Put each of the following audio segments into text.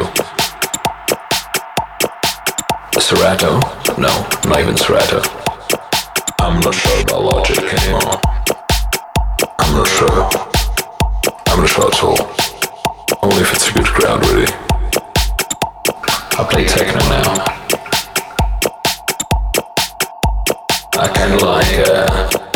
10 years ago. Serato? No, not even Serato. I'm not sure about Logic anymore. I'm not sure. I'm not sure at all. Only if it's a good crowd, really. I play techno now. I kinda like, uh,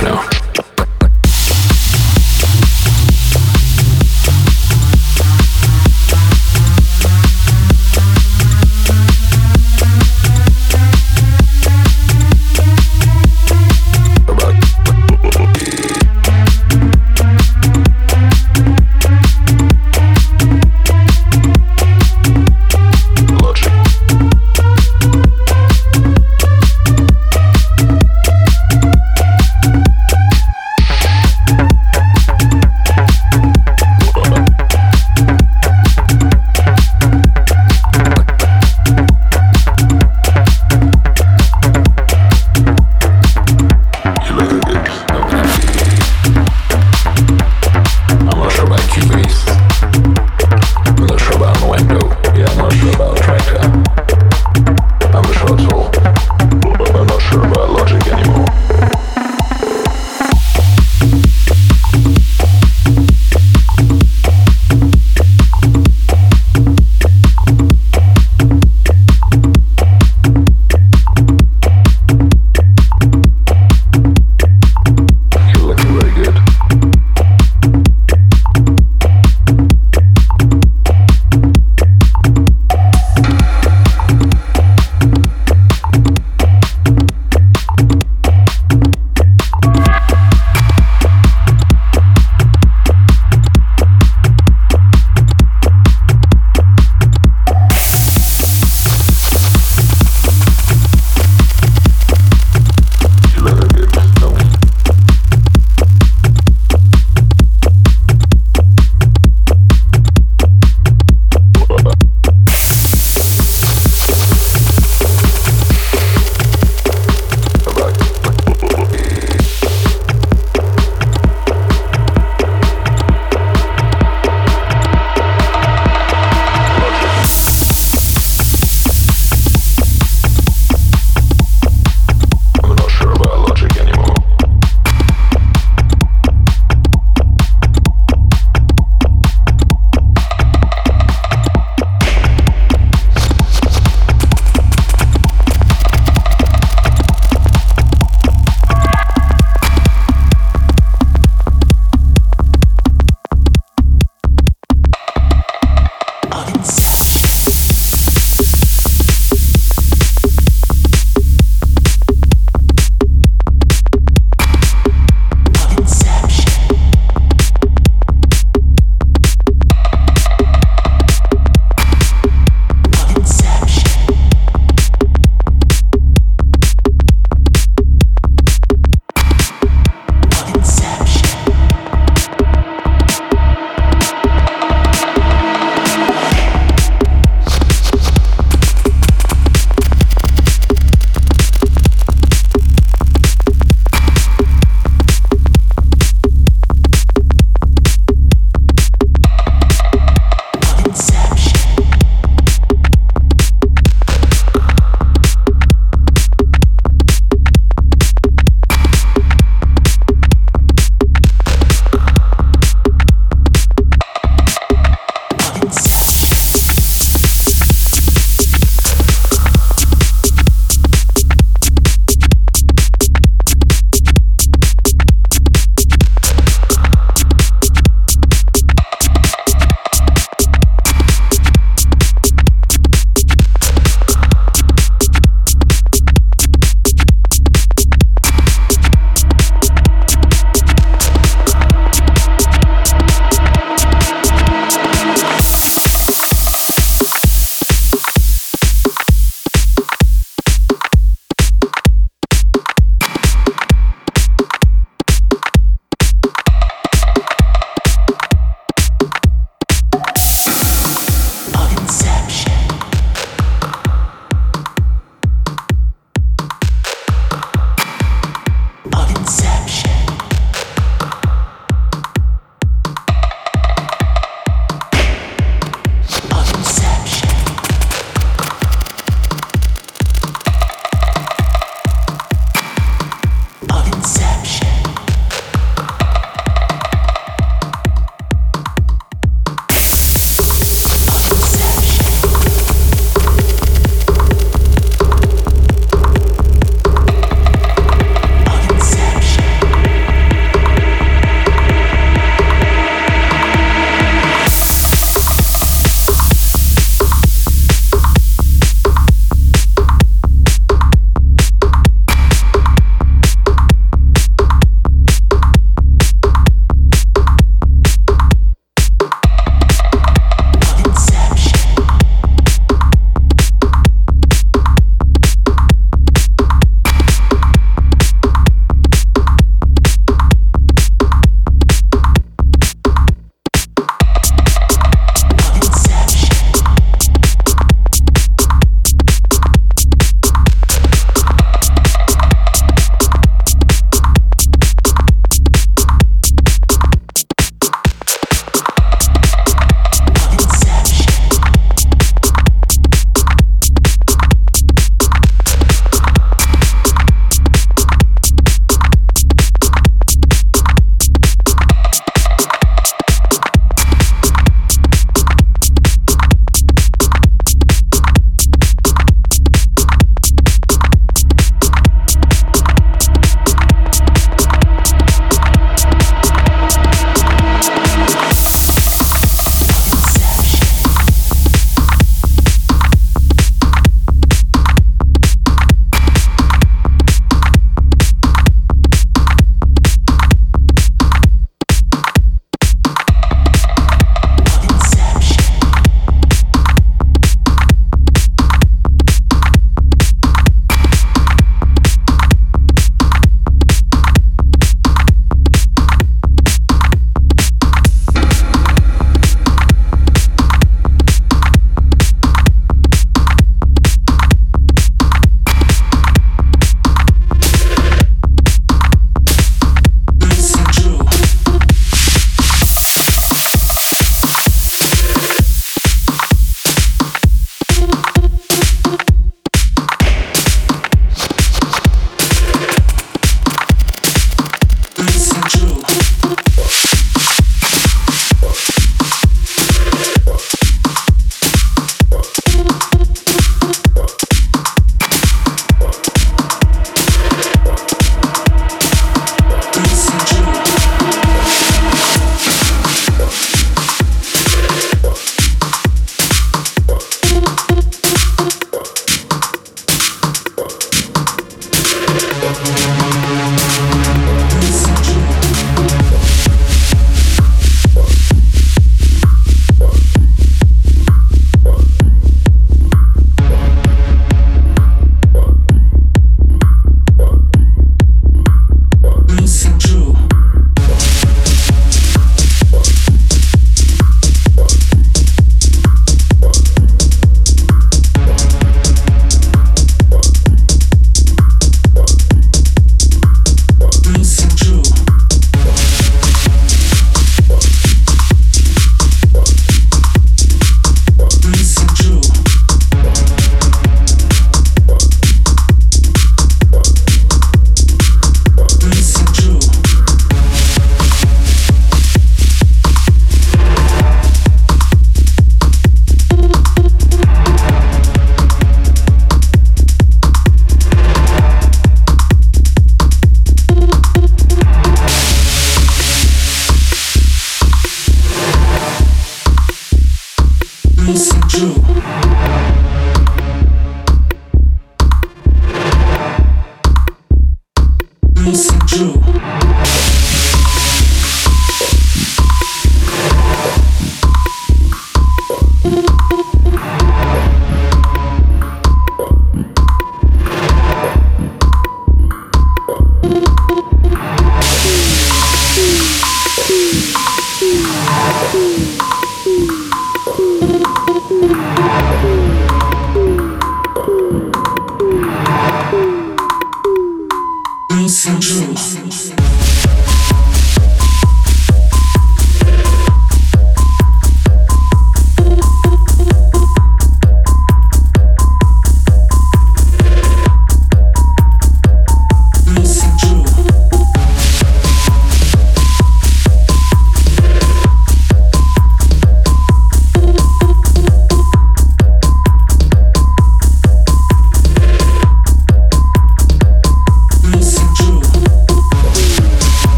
techno.